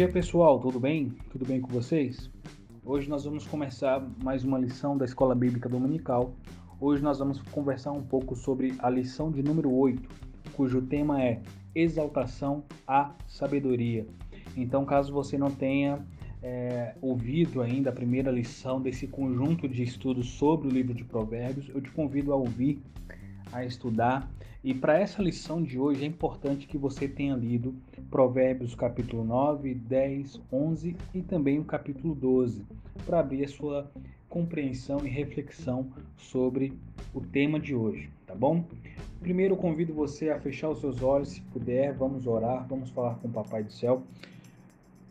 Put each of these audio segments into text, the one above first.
dia pessoal, tudo bem? Tudo bem com vocês? Hoje nós vamos começar mais uma lição da Escola Bíblica Dominical. Hoje nós vamos conversar um pouco sobre a lição de número 8, cujo tema é Exaltação à Sabedoria. Então, caso você não tenha é, ouvido ainda a primeira lição desse conjunto de estudos sobre o livro de Provérbios, eu te convido a ouvir, a estudar. E para essa lição de hoje é importante que você tenha lido Provérbios capítulo 9, 10, 11 e também o capítulo 12, para abrir a sua compreensão e reflexão sobre o tema de hoje, tá bom? Primeiro convido você a fechar os seus olhos, se puder, vamos orar, vamos falar com o Papai do Céu.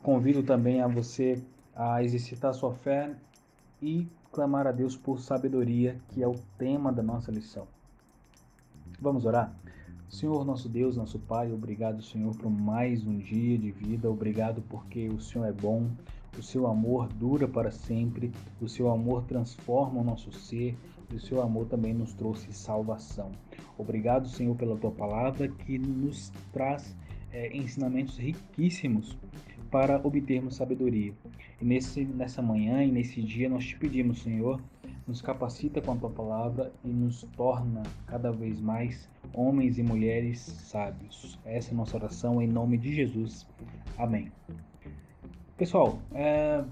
Convido também a você a exercitar sua fé e clamar a Deus por sabedoria, que é o tema da nossa lição. Vamos orar? Senhor, nosso Deus, nosso Pai, obrigado, Senhor, por mais um dia de vida. Obrigado porque o Senhor é bom, o seu amor dura para sempre, o seu amor transforma o nosso ser, e o seu amor também nos trouxe salvação. Obrigado, Senhor, pela tua palavra que nos traz é, ensinamentos riquíssimos para obtermos sabedoria. E nesse, nessa manhã e nesse dia nós te pedimos, Senhor, nos capacita com a tua palavra e nos torna cada vez mais homens e mulheres sábios. Essa é a nossa oração em nome de Jesus. Amém. Pessoal, é,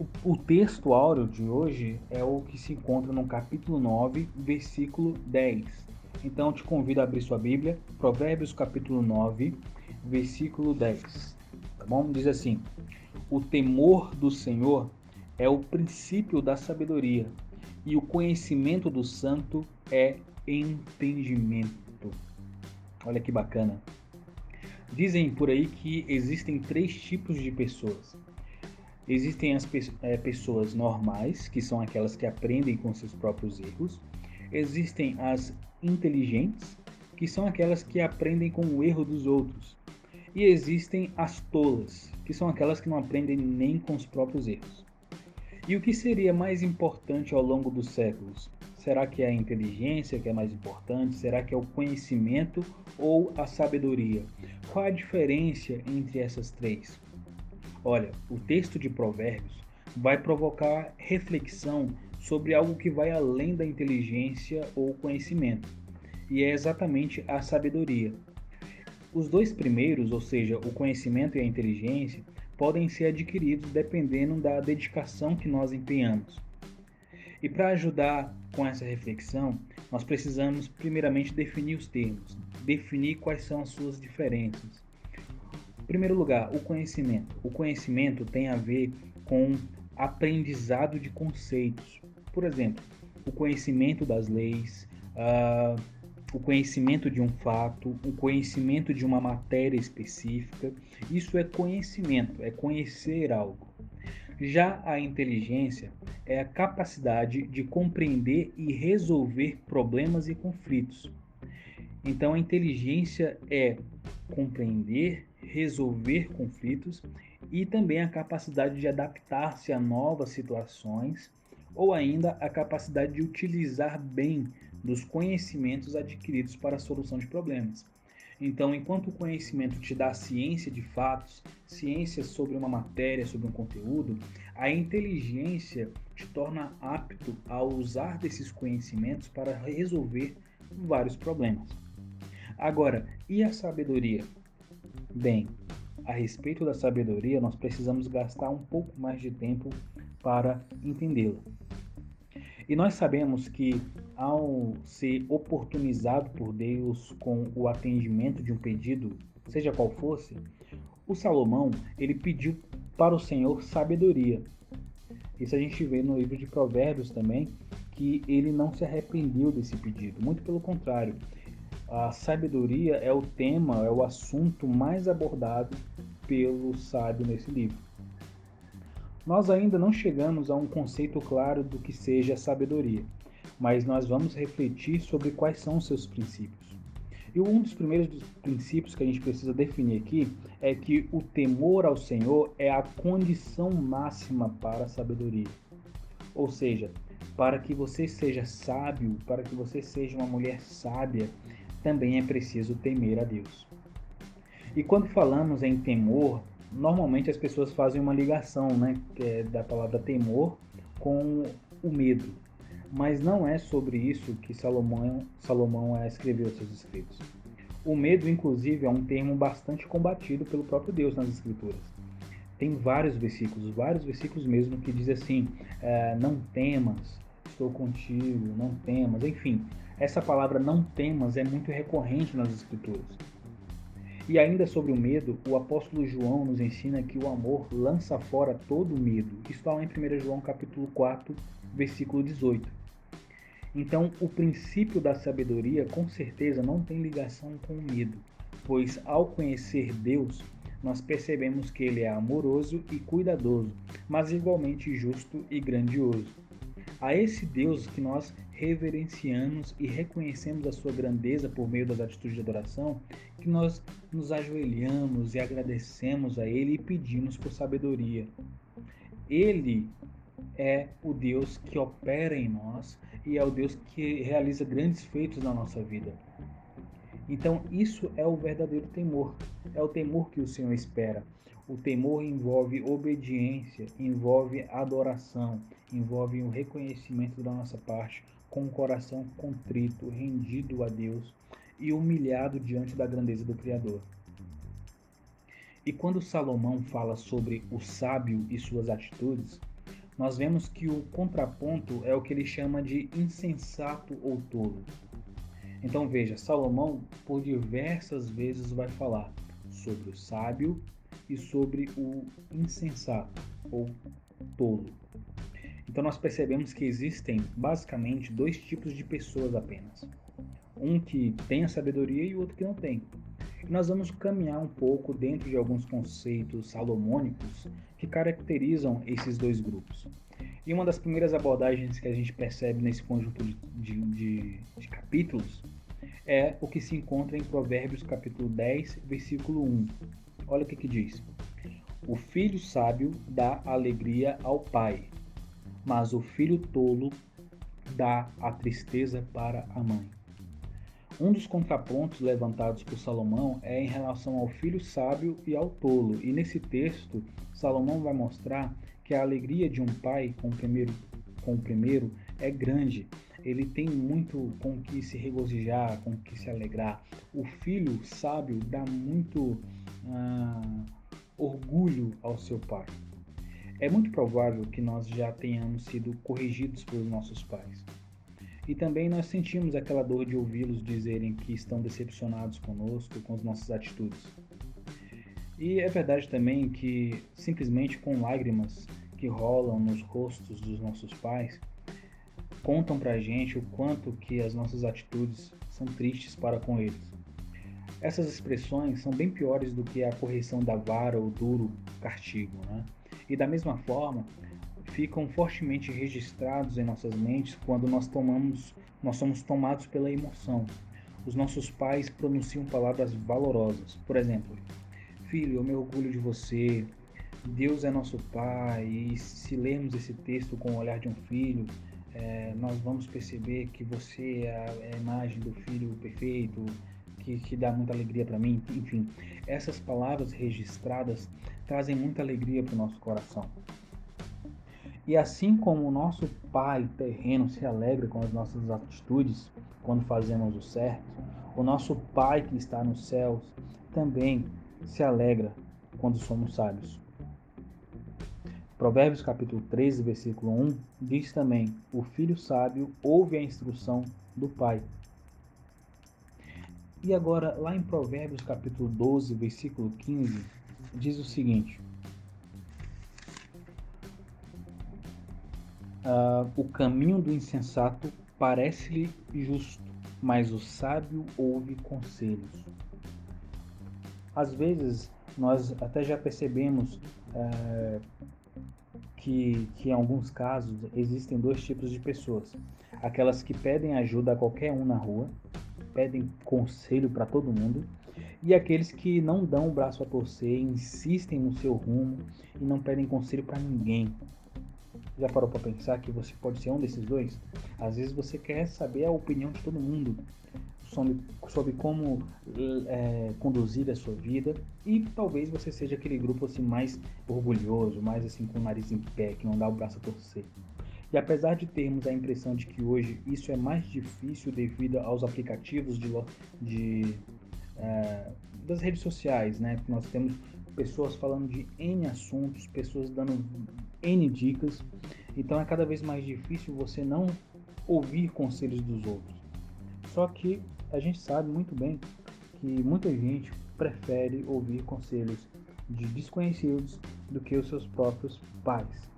o, o texto áureo de hoje é o que se encontra no capítulo 9, versículo 10. Então te convido a abrir sua Bíblia, Provérbios capítulo 9, versículo 10 bom? Diz assim: O temor do Senhor é o princípio da sabedoria, e o conhecimento do santo é entendimento. Olha que bacana. Dizem por aí que existem três tipos de pessoas. Existem as é, pessoas normais, que são aquelas que aprendem com seus próprios erros. Existem as inteligentes, que são aquelas que aprendem com o erro dos outros. E existem as tolas, que são aquelas que não aprendem nem com os próprios erros. E o que seria mais importante ao longo dos séculos? Será que é a inteligência que é mais importante? Será que é o conhecimento ou a sabedoria? Qual a diferença entre essas três? Olha, o texto de Provérbios vai provocar reflexão sobre algo que vai além da inteligência ou conhecimento, e é exatamente a sabedoria. Os dois primeiros, ou seja, o conhecimento e a inteligência, podem ser adquiridos dependendo da dedicação que nós empenhamos. E para ajudar com essa reflexão, nós precisamos primeiramente definir os termos, definir quais são as suas diferenças. Em primeiro lugar, o conhecimento. O conhecimento tem a ver com aprendizado de conceitos. Por exemplo, o conhecimento das leis, uh, o conhecimento de um fato, o conhecimento de uma matéria específica. Isso é conhecimento, é conhecer algo. Já a inteligência é a capacidade de compreender e resolver problemas e conflitos. Então, a inteligência é compreender, resolver conflitos e também a capacidade de adaptar-se a novas situações ou ainda a capacidade de utilizar bem dos conhecimentos adquiridos para a solução de problemas. Então, enquanto o conhecimento te dá ciência de fatos, ciência sobre uma matéria, sobre um conteúdo, a inteligência te torna apto a usar desses conhecimentos para resolver vários problemas. Agora, e a sabedoria? Bem, a respeito da sabedoria, nós precisamos gastar um pouco mais de tempo para entendê-la. E nós sabemos que ao ser oportunizado por Deus com o atendimento de um pedido, seja qual fosse, o Salomão ele pediu para o Senhor sabedoria. Isso a gente vê no livro de Provérbios também, que ele não se arrependeu desse pedido, muito pelo contrário. A sabedoria é o tema, é o assunto mais abordado pelo sábio nesse livro. Nós ainda não chegamos a um conceito claro do que seja sabedoria, mas nós vamos refletir sobre quais são os seus princípios. E um dos primeiros princípios que a gente precisa definir aqui é que o temor ao Senhor é a condição máxima para a sabedoria. Ou seja, para que você seja sábio, para que você seja uma mulher sábia, também é preciso temer a Deus. E quando falamos em temor, normalmente as pessoas fazem uma ligação, né, é da palavra temor com o medo. Mas não é sobre isso que Salomão, Salomão escreveu seus escritos. O medo, inclusive, é um termo bastante combatido pelo próprio Deus nas Escrituras. Tem vários versículos, vários versículos mesmo, que diz assim: é, não temas, estou contigo, não temas, enfim. Essa palavra não temas é muito recorrente nas Escrituras. E ainda sobre o medo, o apóstolo João nos ensina que o amor lança fora todo o medo. Isso está lá em 1 João capítulo 4, versículo 18. Então, o princípio da sabedoria com certeza não tem ligação com o medo, pois ao conhecer Deus, nós percebemos que ele é amoroso e cuidadoso, mas igualmente justo e grandioso. A esse Deus que nós reverenciamos e reconhecemos a sua grandeza por meio das atitudes de adoração, que nós nos ajoelhamos e agradecemos a Ele e pedimos por sabedoria. Ele é o Deus que opera em nós e é o Deus que realiza grandes feitos na nossa vida. Então, isso é o verdadeiro temor. É o temor que o Senhor espera. O temor envolve obediência, envolve adoração, envolve o reconhecimento da nossa parte com o coração contrito, rendido a Deus e humilhado diante da grandeza do Criador. E quando Salomão fala sobre o sábio e suas atitudes, nós vemos que o contraponto é o que ele chama de insensato ou tolo. Então veja, Salomão por diversas vezes vai falar sobre o sábio e sobre o insensato ou tolo. Então nós percebemos que existem basicamente dois tipos de pessoas apenas. Um que tem a sabedoria e o outro que não tem. E nós vamos caminhar um pouco dentro de alguns conceitos salomônicos que caracterizam esses dois grupos. E uma das primeiras abordagens que a gente percebe nesse conjunto de, de, de, de capítulos é o que se encontra em Provérbios capítulo 10, versículo 1. Olha o que, que diz. O filho sábio dá alegria ao pai, mas o filho tolo dá a tristeza para a mãe. Um dos contrapontos levantados por Salomão é em relação ao filho sábio e ao tolo, e nesse texto Salomão vai mostrar que a alegria de um pai com o primeiro, com o primeiro é grande. Ele tem muito com que se regozijar, com que se alegrar. O filho sábio dá muito ah, orgulho ao seu pai. É muito provável que nós já tenhamos sido corrigidos pelos nossos pais. E também nós sentimos aquela dor de ouvi-los dizerem que estão decepcionados conosco, com as nossas atitudes. E é verdade também que simplesmente com lágrimas que rolam nos rostos dos nossos pais contam pra gente o quanto que as nossas atitudes são tristes para com eles. Essas expressões são bem piores do que a correção da vara ou duro castigo, né? e da mesma forma ficam fortemente registrados em nossas mentes quando nós tomamos, nós somos tomados pela emoção. Os nossos pais pronunciam palavras valorosas. Por exemplo, filho, eu me orgulho de você. Deus é nosso pai. E se lermos esse texto com o olhar de um filho, é, nós vamos perceber que você é a imagem do filho perfeito, que, que dá muita alegria para mim. Enfim, essas palavras registradas trazem muita alegria para o nosso coração. E assim como o nosso Pai terreno se alegra com as nossas atitudes quando fazemos o certo, o nosso Pai que está nos céus também se alegra quando somos sábios. Provérbios capítulo 13, versículo 1 diz também: O filho sábio ouve a instrução do pai. E agora, lá em Provérbios capítulo 12, versículo 15, diz o seguinte: uh, O caminho do insensato parece-lhe justo, mas o sábio ouve conselhos. Às vezes, nós até já percebemos uh, que, que, em alguns casos, existem dois tipos de pessoas: aquelas que pedem ajuda a qualquer um na rua, pedem conselho para todo mundo, e aqueles que não dão o braço a torcer, insistem no seu rumo e não pedem conselho para ninguém. Já parou para pensar que você pode ser um desses dois? Às vezes você quer saber a opinião de todo mundo, sobre, sobre como é, conduzir a sua vida e talvez você seja aquele grupo assim mais orgulhoso, mais assim com o nariz em pé, que não dá o braço a torcer. E apesar de termos a impressão de que hoje isso é mais difícil devido aos aplicativos de, de é, das redes sociais, né? Nós temos pessoas falando de N assuntos, pessoas dando N dicas. Então é cada vez mais difícil você não ouvir conselhos dos outros. Só que a gente sabe muito bem que muita gente prefere ouvir conselhos de desconhecidos do que os seus próprios pais.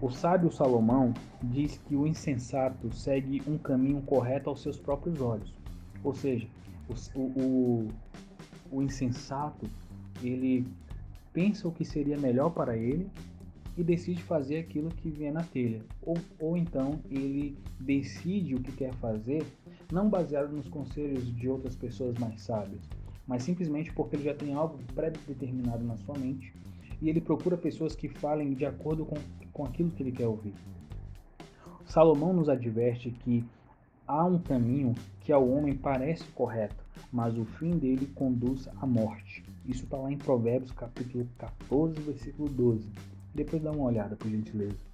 O sábio Salomão diz que o insensato segue um caminho correto aos seus próprios olhos. Ou seja, o, o, o insensato ele pensa o que seria melhor para ele e decide fazer aquilo que vier na telha. Ou, ou então ele decide o que quer fazer, não baseado nos conselhos de outras pessoas mais sábias, mas simplesmente porque ele já tem algo pré-determinado na sua mente e ele procura pessoas que falem de acordo com, com aquilo que ele quer ouvir. Salomão nos adverte que há um caminho que ao homem parece correto, mas o fim dele conduz à morte. Isso está lá em Provérbios capítulo 14, versículo 12. Depois dá uma olhada, por gentileza.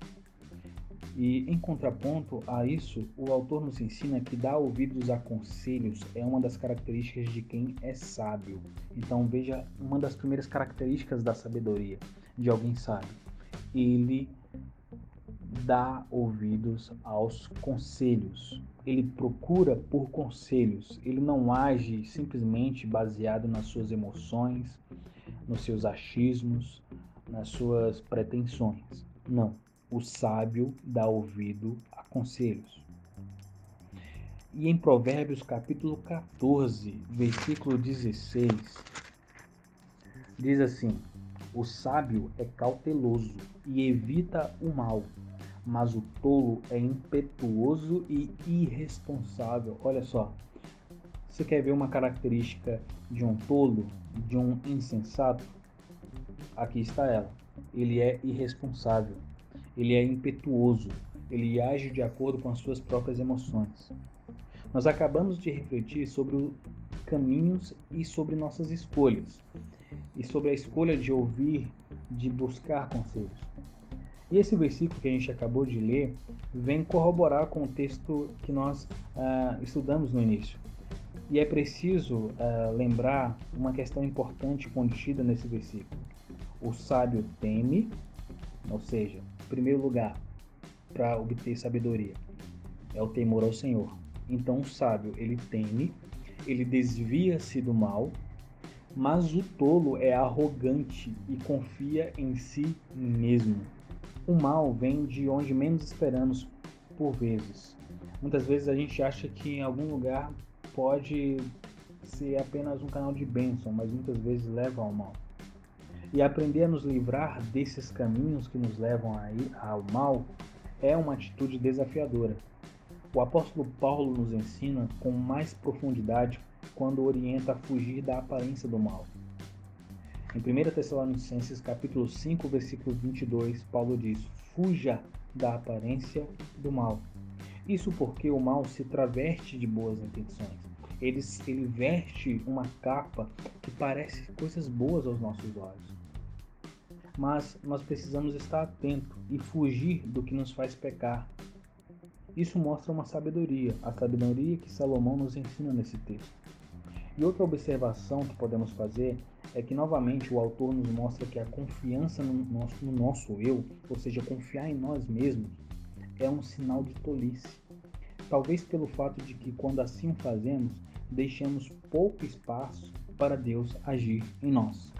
E em contraponto a isso, o autor nos ensina que dar ouvidos a conselhos é uma das características de quem é sábio. Então veja uma das primeiras características da sabedoria de alguém sábio. Ele dá ouvidos aos conselhos. Ele procura por conselhos. Ele não age simplesmente baseado nas suas emoções, nos seus achismos, nas suas pretensões. Não o sábio dá ouvido a conselhos. E em Provérbios capítulo 14, versículo 16, diz assim: O sábio é cauteloso e evita o mal, mas o tolo é impetuoso e irresponsável. Olha só. Você quer ver uma característica de um tolo, de um insensato? Aqui está ela. Ele é irresponsável ele é impetuoso, ele age de acordo com as suas próprias emoções. Nós acabamos de refletir sobre caminhos e sobre nossas escolhas, e sobre a escolha de ouvir, de buscar conselhos. E esse versículo que a gente acabou de ler vem corroborar com o texto que nós ah, estudamos no início. E é preciso ah, lembrar uma questão importante contida nesse versículo. O sábio teme, ou seja, primeiro lugar para obter sabedoria é o temor ao Senhor. Então o sábio, ele teme, ele desvia-se do mal, mas o tolo é arrogante e confia em si mesmo. O mal vem de onde menos esperamos por vezes. Muitas vezes a gente acha que em algum lugar pode ser apenas um canal de bênção, mas muitas vezes leva ao mal e aprender a nos livrar desses caminhos que nos levam ao mal é uma atitude desafiadora. O apóstolo Paulo nos ensina com mais profundidade quando orienta a fugir da aparência do mal. Em 1 Tessalonicenses capítulo 5, versículo 22, Paulo diz: "Fuja da aparência do mal". Isso porque o mal se traveste de boas intenções. Ele, ele veste uma capa que parece coisas boas aos nossos olhos mas nós precisamos estar atento e fugir do que nos faz pecar. Isso mostra uma sabedoria, a sabedoria que Salomão nos ensina nesse texto. E outra observação que podemos fazer é que novamente o autor nos mostra que a confiança no nosso, no nosso eu, ou seja, confiar em nós mesmos, é um sinal de tolice. Talvez pelo fato de que quando assim fazemos, deixamos pouco espaço para Deus agir em nós.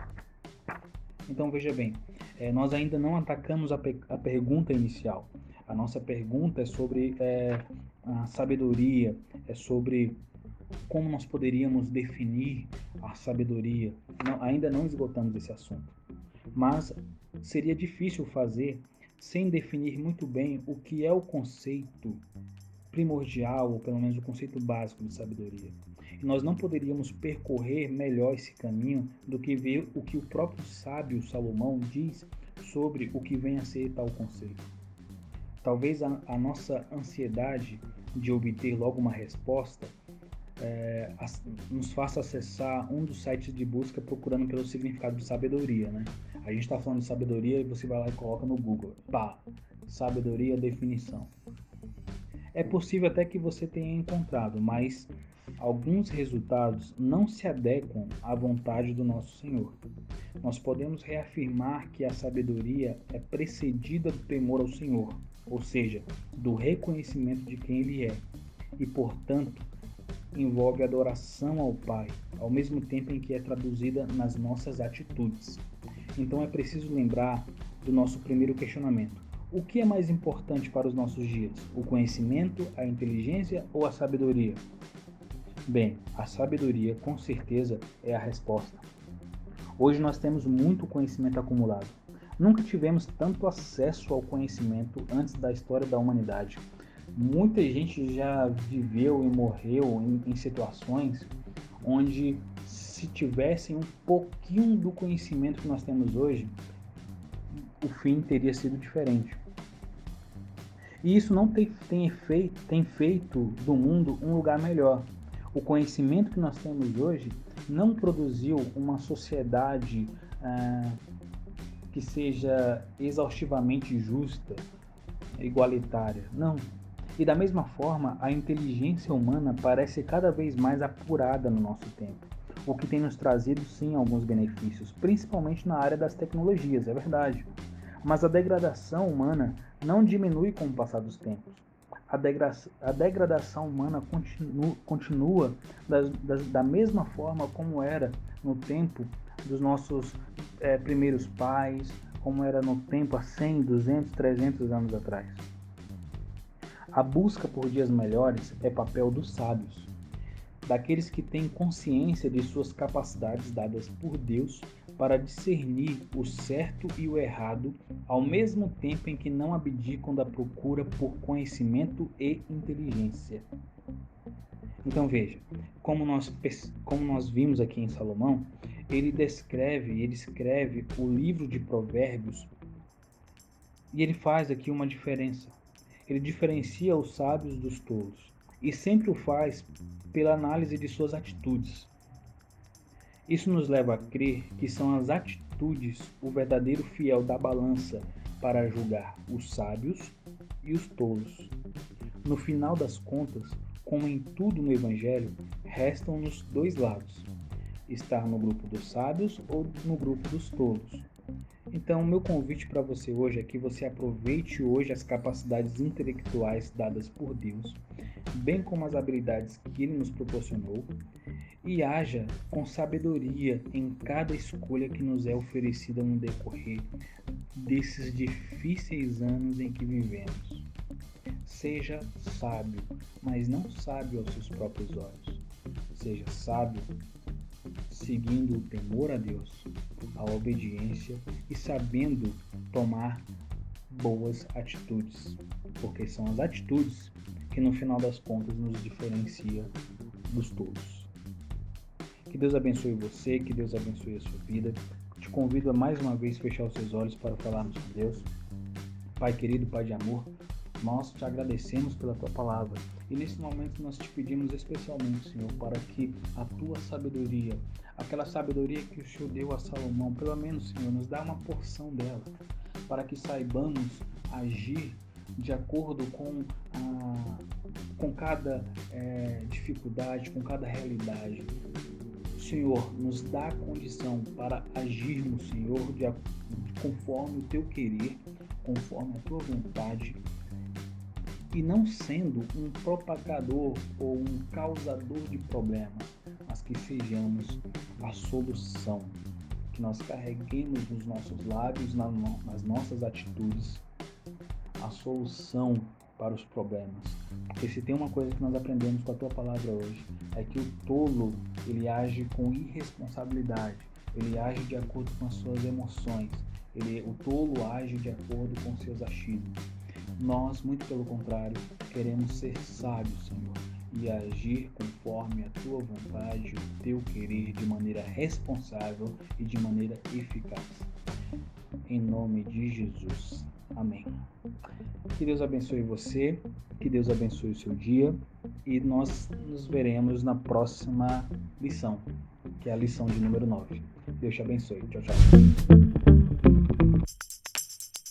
Então veja bem, é, nós ainda não atacamos a, a, pergunta inicial. A nossa pergunta é sobre é, a sabedoria, é sobre como nós poderíamos definir a sabedoria. Não, ainda não esgotamos esse assunto. Mas seria difícil fazer sem definir muito bem o que é o conceito primordial, ou pelo menos o conceito básico de sabedoria. Nós não poderíamos percorrer melhor esse caminho do que ver o que o próprio sábio Salomão diz sobre o que vem a ser tal conceito. Talvez a, a nossa ansiedade de obter logo uma resposta é, nos faça acessar um dos sites de busca procurando pelo significado de sabedoria, né? A gente está falando de sabedoria e você vai lá e coloca no Google, pá, sabedoria definição. É possível até que você tenha encontrado, mas alguns resultados não se adequam à vontade do nosso Senhor. Nós podemos reafirmar que a sabedoria é precedida do temor ao Senhor, ou seja, do reconhecimento de quem Ele é, e portanto envolve adoração ao Pai, ao mesmo tempo em que é traduzida nas nossas atitudes. Então é preciso lembrar do nosso primeiro questionamento. O que é mais importante para os nossos dias? O conhecimento, a inteligência ou a sabedoria? Bem, a sabedoria com certeza é a resposta. Hoje nós temos muito conhecimento acumulado. Nunca tivemos tanto acesso ao conhecimento antes da história da humanidade muita gente já viveu e morreu em, em situações onde se tivessem um pouquinho do conhecimento que nós temos hoje, o fim teria sido diferente. E isso não tem, tem, feito, tem feito do mundo um lugar melhor. O conhecimento que nós temos hoje não produziu uma sociedade ah, que seja exaustivamente justa, igualitária. Não. E da mesma forma, a inteligência humana parece cada vez mais apurada no nosso tempo, o que tem nos trazido sim alguns benefícios, principalmente na área das tecnologias, é verdade. Mas a degradação humana não diminui com o passar dos tempos. A, degra a degradação humana continu continua das, das, da mesma forma como era no tempo dos nossos é, primeiros pais, como era no tempo há 100, 200, 300 anos atrás. A busca por dias melhores é papel dos sábios, daqueles que têm consciência de suas capacidades dadas por Deus para discernir o certo e o errado, ao mesmo tempo em que não abdicam da procura por conhecimento e inteligência. Então veja, como nós, como nós vimos aqui em Salomão, ele descreve, ele escreve o livro de Provérbios e ele faz aqui uma diferença. Ele diferencia os sábios dos tolos e sempre o faz pela análise de suas atitudes. Isso nos leva a crer que são as atitudes o verdadeiro fiel da balança para julgar os sábios e os tolos. No final das contas, como em tudo no Evangelho, restam-nos dois lados: estar no grupo dos sábios ou no grupo dos tolos. Então, meu convite para você hoje é que você aproveite hoje as capacidades intelectuais dadas por Deus, bem como as habilidades que Ele nos proporcionou, e haja com sabedoria em cada escolha que nos é oferecida no decorrer desses difíceis anos em que vivemos. Seja sábio, mas não sábio aos seus próprios olhos. Seja sábio seguindo o temor a Deus, a obediência e sabendo tomar boas atitudes, porque são as atitudes que no final das contas nos diferencia dos todos. Que Deus abençoe você, que Deus abençoe a sua vida. Te convido a mais uma vez fechar os seus olhos para falarmos com Deus. Pai querido, Pai de amor, nós te agradecemos pela tua palavra e nesse momento nós te pedimos especialmente, Senhor, para que a tua sabedoria, aquela sabedoria que o Senhor deu a Salomão, pelo menos, Senhor, nos dá uma porção dela, para que saibamos agir de acordo com, a, com cada é, dificuldade, com cada realidade. Senhor, nos dá a condição para agirmos, Senhor, de, conforme o teu querer, conforme a tua vontade e não sendo um propagador ou um causador de problemas, mas que sejamos a solução, que nós carreguemos nos nossos lábios, nas nossas atitudes, a solução para os problemas. Porque se tem uma coisa que nós aprendemos com a tua palavra hoje, é que o tolo, ele age com irresponsabilidade, ele age de acordo com as suas emoções, ele, o tolo age de acordo com seus achismos. Nós, muito pelo contrário, queremos ser sábios, Senhor, e agir conforme a tua vontade, o teu querer, de maneira responsável e de maneira eficaz. Em nome de Jesus. Amém. Que Deus abençoe você, que Deus abençoe o seu dia e nós nos veremos na próxima lição, que é a lição de número 9. Deus te abençoe. Tchau, tchau.